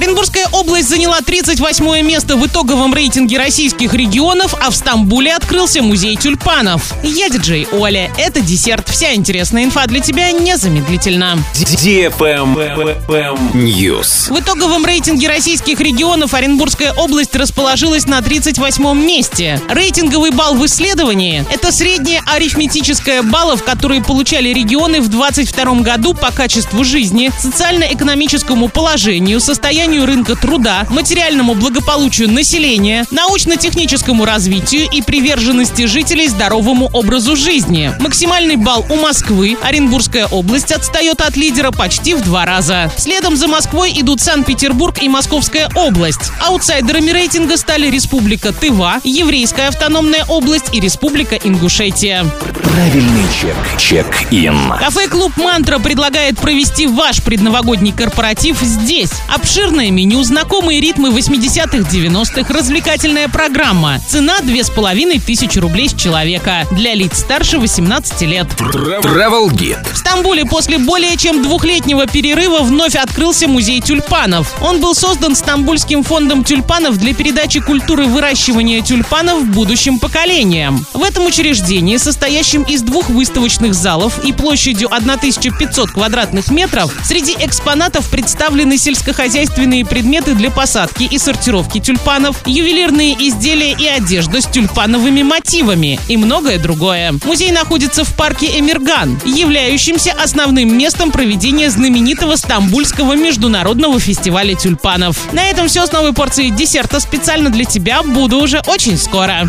Оренбургская область заняла 38 место в итоговом рейтинге российских регионов, а в Стамбуле открылся музей тюльпанов. Я диджей Оля. Это десерт. Вся интересная инфа для тебя незамедлительно. News. В итоговом рейтинге российских регионов Оренбургская область расположилась на 38 месте. Рейтинговый балл в исследовании – это средняя арифметическая баллов, которые получали регионы в 2022 году по качеству жизни, социально-экономическому положению, состоянию рынка труда, материальному благополучию населения, научно-техническому развитию и приверженности жителей здоровому образу жизни. Максимальный балл у Москвы. Оренбургская область отстает от лидера почти в два раза. Следом за Москвой идут Санкт-Петербург и Московская область. Аутсайдерами рейтинга стали Республика Тыва, Еврейская автономная область и Республика Ингушетия. Правильный чек. Чек-ин. Кафе-клуб «Мантра» предлагает провести ваш предновогодний корпоратив здесь. Обширное меню, знакомые ритмы 80-х, 90-х, развлекательная программа. Цена 2500 рублей с человека. Для лиц старше 18 лет. Travel Guide. В Стамбуле после более чем двухлетнего перерыва вновь открылся музей тюльпанов. Он был создан Стамбульским фондом тюльпанов для передачи культуры выращивания тюльпанов будущим поколениям. В этом учреждении, состоящем из двух выставочных залов и площадью 1500 квадратных метров, среди экспонатов представлены сельскохозяйственные предметы для посадки и сортировки тюльпанов, ювелирные изделия и одежда с тюльпановыми мотивами и многое другое. Музей находится в парке Эмирган, являющимся основным местом проведения знаменитого Стамбульского международного фестиваля тюльпанов. На этом все с новой порцией десерта специально для тебя. Буду уже очень скоро.